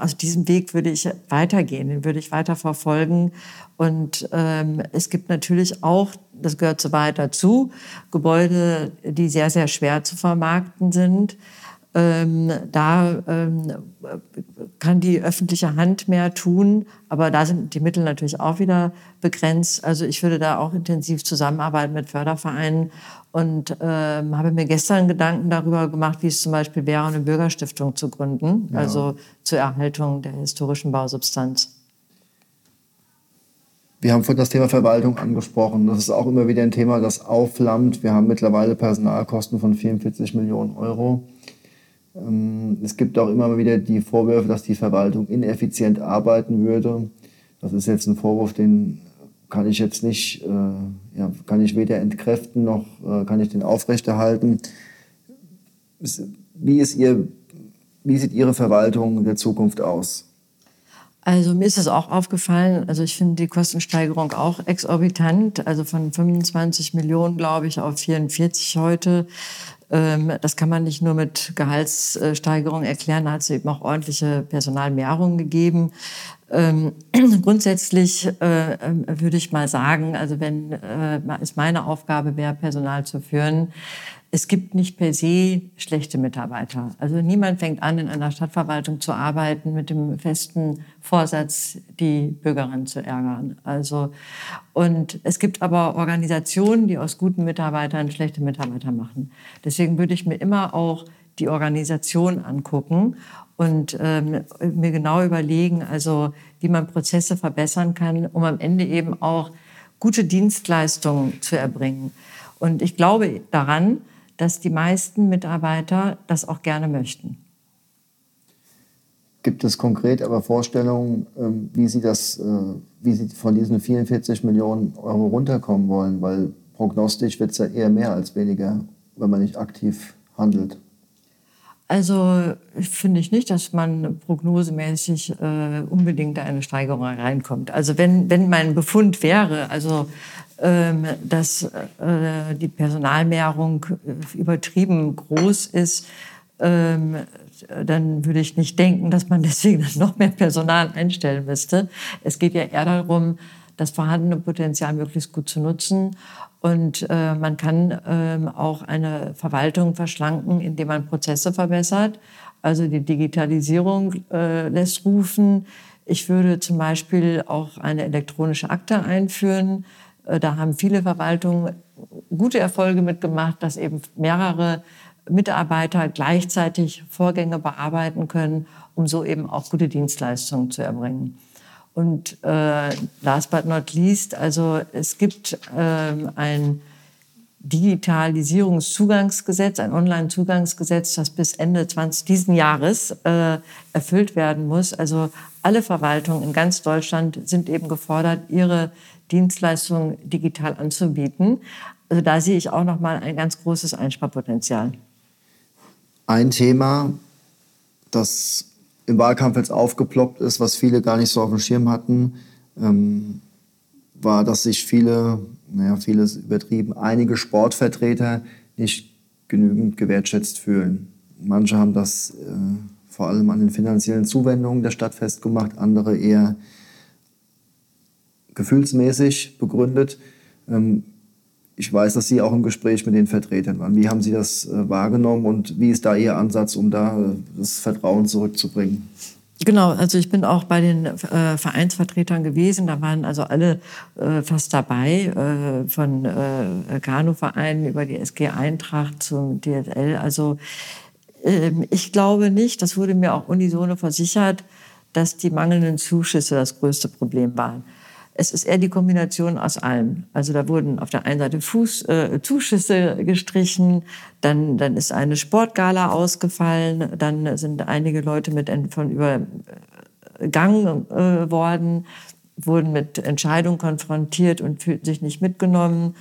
aus diesem Weg würde ich weitergehen, den würde ich weiter verfolgen. Und ähm, es gibt natürlich auch, das gehört so weit dazu, Gebäude, die sehr, sehr schwer zu vermarkten sind. Ähm, da ähm, kann die öffentliche Hand mehr tun, aber da sind die Mittel natürlich auch wieder begrenzt. Also ich würde da auch intensiv zusammenarbeiten mit Fördervereinen und ähm, habe mir gestern Gedanken darüber gemacht, wie es zum Beispiel wäre, eine Bürgerstiftung zu gründen, ja. also zur Erhaltung der historischen Bausubstanz. Wir haben vorhin das Thema Verwaltung angesprochen. Das ist auch immer wieder ein Thema, das aufflammt. Wir haben mittlerweile Personalkosten von 44 Millionen Euro. Ähm, es gibt auch immer wieder die Vorwürfe, dass die Verwaltung ineffizient arbeiten würde. Das ist jetzt ein Vorwurf, den kann ich jetzt nicht, äh, ja, kann ich weder entkräften noch äh, kann ich den aufrechterhalten. Wie, ist ihr, wie sieht Ihre Verwaltung der Zukunft aus? Also mir ist es auch aufgefallen, also ich finde die Kostensteigerung auch exorbitant, also von 25 Millionen, glaube ich, auf 44 heute. Ähm, das kann man nicht nur mit Gehaltssteigerung erklären, da hat es eben auch ordentliche Personalmehrungen gegeben. Ähm, grundsätzlich äh, würde ich mal sagen, also wenn äh, es meine Aufgabe wäre, Personal zu führen, es gibt nicht per se schlechte Mitarbeiter. Also niemand fängt an, in einer Stadtverwaltung zu arbeiten mit dem festen Vorsatz, die Bürgerin zu ärgern. Also, und es gibt aber Organisationen, die aus guten Mitarbeitern schlechte Mitarbeiter machen. Deswegen würde ich mir immer auch die Organisation angucken und ähm, mir genau überlegen, also wie man Prozesse verbessern kann, um am Ende eben auch gute Dienstleistungen zu erbringen. Und ich glaube daran, dass die meisten Mitarbeiter das auch gerne möchten. Gibt es konkret aber Vorstellungen, ähm, wie Sie, das, äh, wie Sie von diesen 44 Millionen Euro runterkommen wollen? Weil prognostisch wird es ja eher mehr als weniger, wenn man nicht aktiv handelt. Also finde ich nicht, dass man prognosemäßig äh, unbedingt eine Steigerung reinkommt. Also wenn, wenn mein Befund wäre, also ähm, dass äh, die Personalmehrung äh, übertrieben groß ist, ähm, dann würde ich nicht denken, dass man deswegen noch mehr Personal einstellen müsste. Es geht ja eher darum, das vorhandene Potenzial möglichst gut zu nutzen. Und äh, man kann ähm, auch eine Verwaltung verschlanken, indem man Prozesse verbessert. Also die Digitalisierung lässt rufen. Ich würde zum Beispiel auch eine elektronische Akte einführen äh, da haben viele Verwaltungen gute Erfolge mitgemacht, dass eben mehrere Mitarbeiter gleichzeitig Vorgänge bearbeiten können, um so eben auch gute Dienstleistungen zu erbringen. Und äh, last but not least, also es gibt äh, ein Digitalisierungszugangsgesetz, ein Online-Zugangsgesetz, das bis Ende 20 diesen Jahres äh, erfüllt werden muss. Also alle Verwaltungen in ganz Deutschland sind eben gefordert, ihre Dienstleistungen digital anzubieten. Also da sehe ich auch noch mal ein ganz großes Einsparpotenzial. Ein Thema, das im Wahlkampf jetzt aufgeploppt ist, was viele gar nicht so auf dem Schirm hatten, ähm, war, dass sich viele, naja, vieles übertrieben, einige Sportvertreter nicht genügend gewertschätzt fühlen. Manche haben das äh, vor allem an den finanziellen Zuwendungen der Stadt festgemacht, andere eher gefühlsmäßig begründet. Ähm, ich weiß, dass Sie auch im Gespräch mit den Vertretern waren. Wie haben Sie das äh, wahrgenommen und wie ist da Ihr Ansatz, um da äh, das Vertrauen zurückzubringen? Genau, also ich bin auch bei den äh, Vereinsvertretern gewesen. Da waren also alle äh, fast dabei, äh, von äh, Kanuvereinen über die SG Eintracht zum DSL. Also ähm, ich glaube nicht, das wurde mir auch unisono versichert, dass die mangelnden Zuschüsse das größte Problem waren. Es ist eher die Kombination aus allem. Also da wurden auf der einen Seite Fuß, äh, Zuschüsse gestrichen, dann, dann ist eine Sportgala ausgefallen, dann sind einige Leute mit von übergangen äh, worden, wurden mit Entscheidungen konfrontiert und fühlten sich nicht mitgenommen.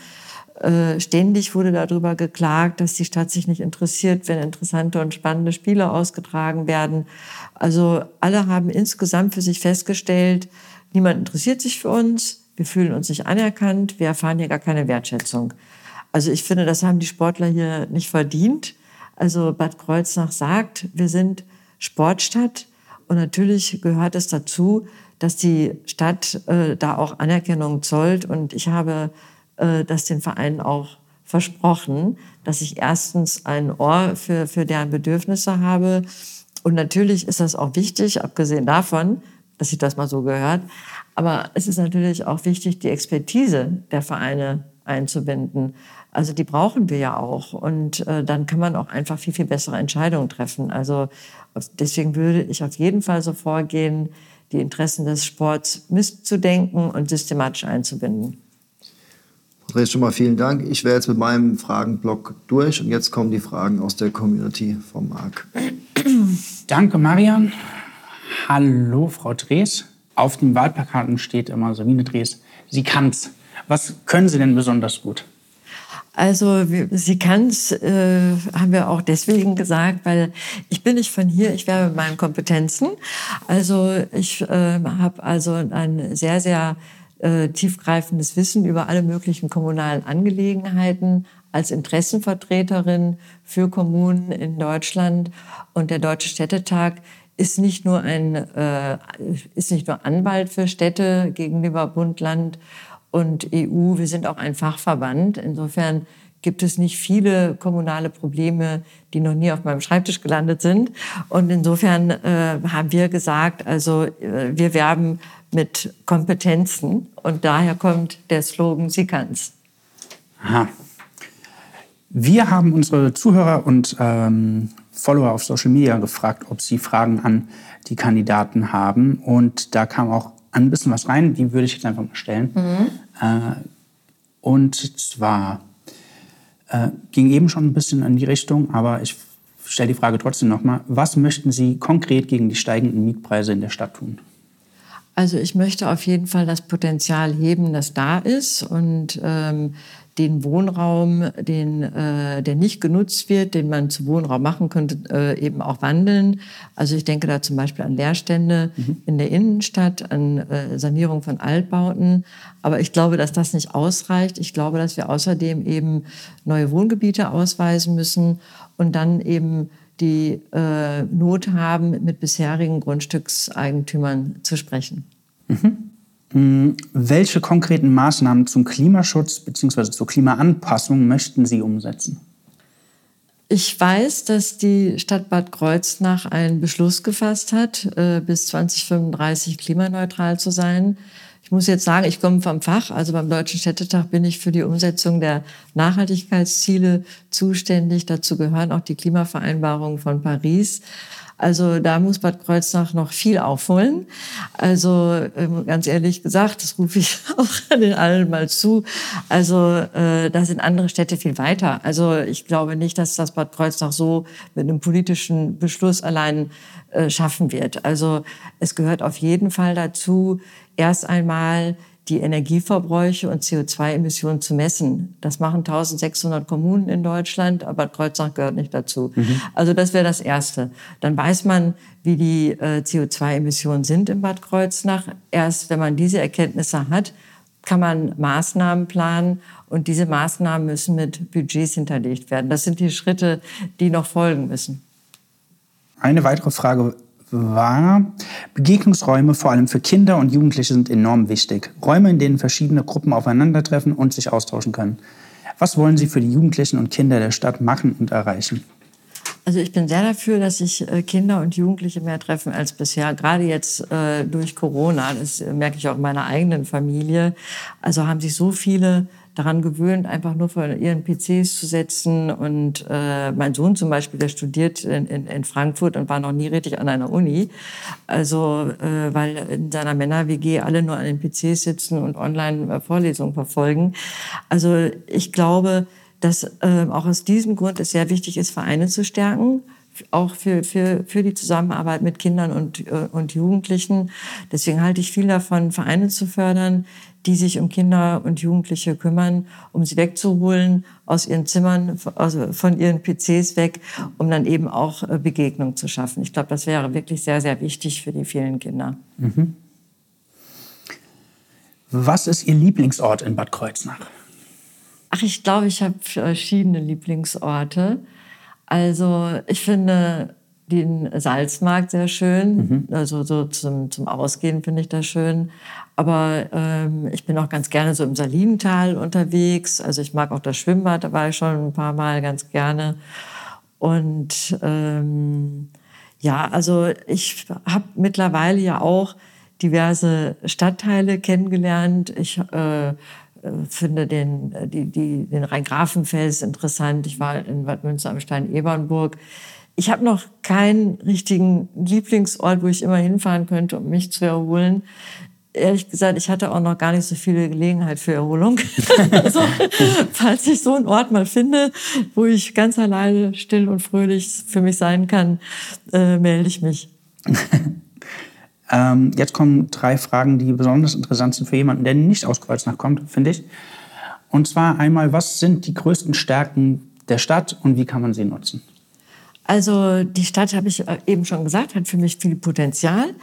Äh, ständig wurde darüber geklagt, dass die Stadt sich nicht interessiert, wenn interessante und spannende Spiele ausgetragen werden. Also alle haben insgesamt für sich festgestellt, niemand interessiert sich für uns, wir fühlen uns nicht anerkannt, wir erfahren hier gar keine Wertschätzung. Also ich finde, das haben die Sportler hier nicht verdient. Also Bad Kreuznach sagt, wir sind Sportstadt und natürlich gehört es dazu, dass die Stadt äh, da auch Anerkennung zollt. Und ich habe äh, das den Vereinen auch versprochen, dass ich erstens ein Ohr für, für deren Bedürfnisse habe. Und natürlich ist das auch wichtig, abgesehen davon, dass sich das mal so gehört. Aber es ist natürlich auch wichtig, die Expertise der Vereine einzubinden. Also die brauchen wir ja auch. Und äh, dann kann man auch einfach viel, viel bessere Entscheidungen treffen. Also deswegen würde ich auf jeden Fall so vorgehen, die Interessen des Sports mitzudenken und systematisch einzubinden. Andreas, schon mal vielen Dank. Ich wäre jetzt mit meinem Fragenblock durch und jetzt kommen die Fragen aus der Community vom Marc. Danke, Marian. Hallo, Frau Drees. Auf den Wahlplakaten steht immer Sabine Drees. Sie kann's. Was können Sie denn besonders gut? Also sie kann es, äh, haben wir auch deswegen gesagt, weil ich bin nicht von hier, ich wäre mit meinen Kompetenzen. Also ich äh, habe also ein sehr, sehr äh, tiefgreifendes Wissen über alle möglichen kommunalen Angelegenheiten als Interessenvertreterin für Kommunen in Deutschland. Und der Deutsche Städtetag ist nicht nur ein, äh, ist nicht nur Anwalt für Städte gegenüber Bund, Land und EU. Wir sind auch ein Fachverband. Insofern gibt es nicht viele kommunale Probleme, die noch nie auf meinem Schreibtisch gelandet sind. Und insofern äh, haben wir gesagt, also äh, wir werben mit Kompetenzen und daher kommt der Slogan Sie kann's. Aha. Wir haben unsere Zuhörer und ähm, Follower auf Social Media gefragt, ob sie Fragen an die Kandidaten haben. Und da kam auch ein bisschen was rein, die würde ich jetzt einfach mal stellen. Mhm. Äh, und zwar äh, ging eben schon ein bisschen in die Richtung, aber ich stelle die Frage trotzdem nochmal. Was möchten Sie konkret gegen die steigenden Mietpreise in der Stadt tun? Also ich möchte auf jeden Fall das Potenzial heben, das da ist und ähm, den Wohnraum, den, äh, der nicht genutzt wird, den man zu Wohnraum machen könnte, äh, eben auch wandeln. Also ich denke da zum Beispiel an Leerstände mhm. in der Innenstadt, an äh, Sanierung von Altbauten. Aber ich glaube, dass das nicht ausreicht. Ich glaube, dass wir außerdem eben neue Wohngebiete ausweisen müssen und dann eben die äh, Not haben, mit bisherigen Grundstückseigentümern zu sprechen. Mhm. Hm, welche konkreten Maßnahmen zum Klimaschutz bzw. zur Klimaanpassung möchten Sie umsetzen? Ich weiß, dass die Stadt Bad Kreuznach einen Beschluss gefasst hat, äh, bis 2035 klimaneutral zu sein. Ich muss jetzt sagen, ich komme vom Fach. Also beim Deutschen Städtetag bin ich für die Umsetzung der Nachhaltigkeitsziele zuständig. Dazu gehören auch die Klimavereinbarungen von Paris. Also da muss Bad Kreuznach noch viel aufholen. Also ähm, ganz ehrlich gesagt, das rufe ich auch den allen mal zu. Also äh, da sind andere Städte viel weiter. Also ich glaube nicht, dass das Bad Kreuznach so mit einem politischen Beschluss allein äh, schaffen wird. Also es gehört auf jeden Fall dazu, erst einmal die Energieverbräuche und CO2-Emissionen zu messen. Das machen 1600 Kommunen in Deutschland, aber Kreuznach gehört nicht dazu. Mhm. Also das wäre das Erste. Dann weiß man, wie die äh, CO2-Emissionen sind in Bad Kreuznach. Erst wenn man diese Erkenntnisse hat, kann man Maßnahmen planen und diese Maßnahmen müssen mit Budgets hinterlegt werden. Das sind die Schritte, die noch folgen müssen. Eine weitere Frage war, Begegnungsräume vor allem für Kinder und Jugendliche sind enorm wichtig. Räume, in denen verschiedene Gruppen aufeinandertreffen und sich austauschen können. Was wollen Sie für die Jugendlichen und Kinder der Stadt machen und erreichen? Also ich bin sehr dafür, dass sich äh, Kinder und Jugendliche mehr treffen als bisher. Gerade jetzt äh, durch Corona, das merke ich auch in meiner eigenen Familie. Also haben sich so viele daran gewöhnt, einfach nur vor ihren PCs zu setzen. Und äh, mein Sohn zum Beispiel, der studiert in, in, in, Frankfurt und war noch nie richtig an einer Uni. Also, äh, weil in seiner Männer-WG alle nur an den PCs sitzen und online äh, Vorlesungen verfolgen. Also ich glaube, dass äh, auch aus diesem Grund es sehr wichtig ist, Vereine zu stärken auch für, für, für die Zusammenarbeit mit Kindern und, äh, und Jugendlichen. Deswegen halte ich viel davon, Vereine zu fördern, die sich um Kinder und Jugendliche kümmern, um sie wegzuholen aus ihren Zimmern, also von ihren PCs weg, um dann eben auch äh, Begegnung zu schaffen. Ich glaube, das wäre wirklich sehr, sehr wichtig für die vielen Kinder. Mhm. Was ist Ihr Lieblingsort in Bad Kreuznach? Ach, ich glaube, ich habe verschiedene Lieblingsorte. Also ich finde den Salzmarkt sehr schön. Mhm. Also so zum, zum Ausgehen finde ich das schön. Aber ähm, ich bin auch ganz gerne so im Salinental unterwegs. Also ich mag auch das Schwimmbad, da war ich schon ein paar Mal ganz gerne. Und ähm, ja, also ich habe mittlerweile ja auch diverse Stadtteile kennengelernt. Ich äh, finde den, die, die, den Rheingrafenfels interessant. Ich war in Bad Münster am Stein-Ebernburg. Ich habe noch keinen richtigen Lieblingsort, wo ich immer hinfahren könnte, um mich zu erholen. Ehrlich gesagt, ich hatte auch noch gar nicht so viele Gelegenheit für Erholung. also, falls ich so einen Ort mal finde, wo ich ganz alleine still und fröhlich für mich sein kann, äh, melde ich mich. Ähm, jetzt kommen drei Fragen, die besonders interessant sind für jemanden, der nicht aus Kreuznach kommt, finde ich. Und zwar einmal, was sind die größten Stärken der Stadt und wie kann man sie nutzen? Also die Stadt, habe ich äh, eben schon gesagt, hat für mich viel Potenzial.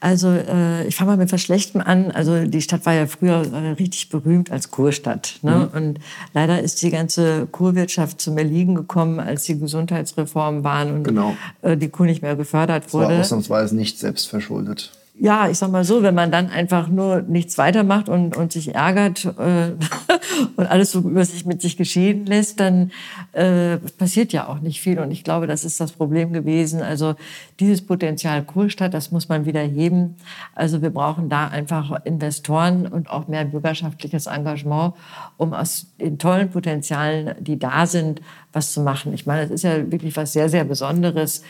Also äh, ich fange mal mit was Schlechtem an. Also die Stadt war ja früher äh, richtig berühmt als Kurstadt. Ne? Mhm. Und leider ist die ganze Kurwirtschaft zum Erliegen gekommen, als die Gesundheitsreformen waren und genau. äh, die Kur nicht mehr gefördert wurde. Das war ausnahmsweise nicht selbstverschuldet ja, ich sag mal so, wenn man dann einfach nur nichts weitermacht und, und sich ärgert äh, und alles so über sich mit sich geschehen lässt, dann äh, passiert ja auch nicht viel. Und ich glaube, das ist das Problem gewesen. Also dieses Potenzial Kurstadt, das muss man wieder heben. Also wir brauchen da einfach Investoren und auch mehr bürgerschaftliches Engagement, um aus den tollen Potenzialen, die da sind, was zu machen. Ich meine, das ist ja wirklich was sehr, sehr Besonderes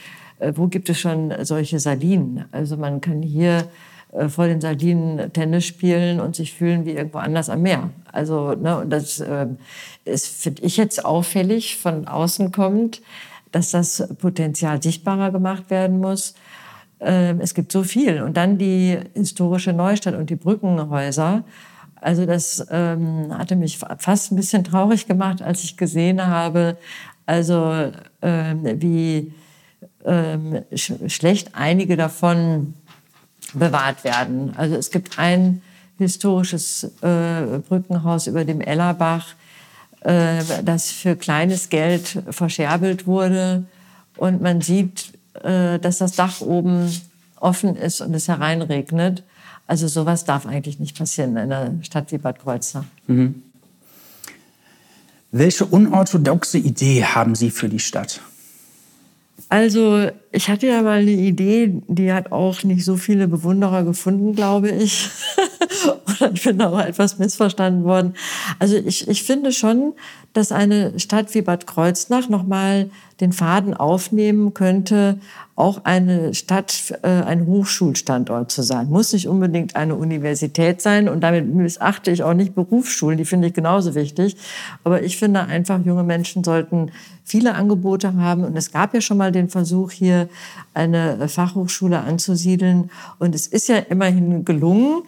wo gibt es schon solche Salinen? Also man kann hier äh, vor den Salinen Tennis spielen und sich fühlen wie irgendwo anders am Meer. Also ne, das äh, finde ich jetzt auffällig, von außen kommt, dass das Potenzial sichtbarer gemacht werden muss. Ähm, es gibt so viel. Und dann die historische Neustadt und die Brückenhäuser. Also das ähm, hatte mich fast ein bisschen traurig gemacht, als ich gesehen habe, also ähm, wie ähm, sch schlecht einige davon bewahrt werden. Also es gibt ein historisches äh, Brückenhaus über dem Ellerbach, äh, das für kleines Geld verscherbelt wurde. Und man sieht, äh, dass das Dach oben offen ist und es hereinregnet. Also sowas darf eigentlich nicht passieren in einer Stadt wie Bad Kreuznach. Mhm. Welche unorthodoxe Idee haben Sie für die Stadt? Also ich hatte ja mal eine Idee, die hat auch nicht so viele Bewunderer gefunden, glaube ich. Oder ich bin auch etwas missverstanden worden. Also ich, ich finde schon, dass eine Stadt wie Bad Kreuznach nochmal den Faden aufnehmen könnte, auch eine Stadt, äh, ein Hochschulstandort zu sein. Muss nicht unbedingt eine Universität sein und damit missachte ich auch nicht Berufsschulen, die finde ich genauso wichtig. Aber ich finde einfach, junge Menschen sollten viele Angebote haben und es gab ja schon mal den Versuch hier eine Fachhochschule anzusiedeln und es ist ja immerhin gelungen,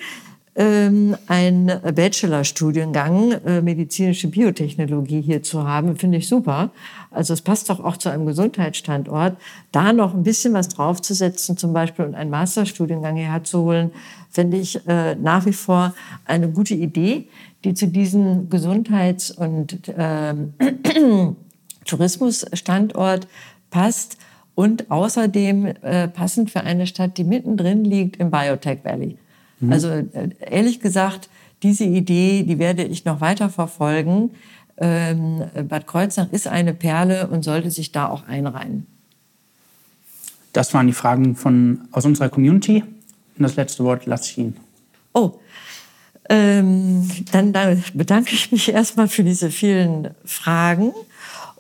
ähm, ein Bachelorstudiengang äh, medizinische Biotechnologie hier zu haben, finde ich super. Also es passt doch auch zu einem Gesundheitsstandort. Da noch ein bisschen was draufzusetzen, zum Beispiel und einen Masterstudiengang hierher zu holen, finde ich äh, nach wie vor eine gute Idee, die zu diesem Gesundheits- und ähm, Tourismusstandort passt und außerdem äh, passend für eine Stadt, die mittendrin liegt im Biotech Valley. Mhm. Also äh, ehrlich gesagt, diese Idee, die werde ich noch weiter verfolgen. Ähm, Bad Kreuznach ist eine Perle und sollte sich da auch einreihen. Das waren die Fragen von, aus unserer Community. Und das letzte Wort lasse ich Ihnen. Oh, ähm, dann, dann bedanke ich mich erstmal für diese vielen Fragen.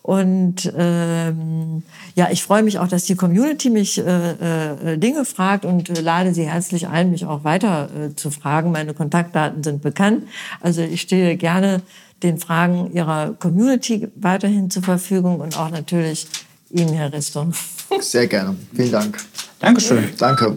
Und ähm, ja, ich freue mich auch, dass die Community mich äh, äh, Dinge fragt und äh, lade Sie herzlich ein, mich auch weiter äh, zu fragen. Meine Kontaktdaten sind bekannt. Also ich stehe gerne den Fragen Ihrer Community weiterhin zur Verfügung und auch natürlich Ihnen, Herr Risto. Sehr gerne. Vielen Dank. Dankeschön. Danke.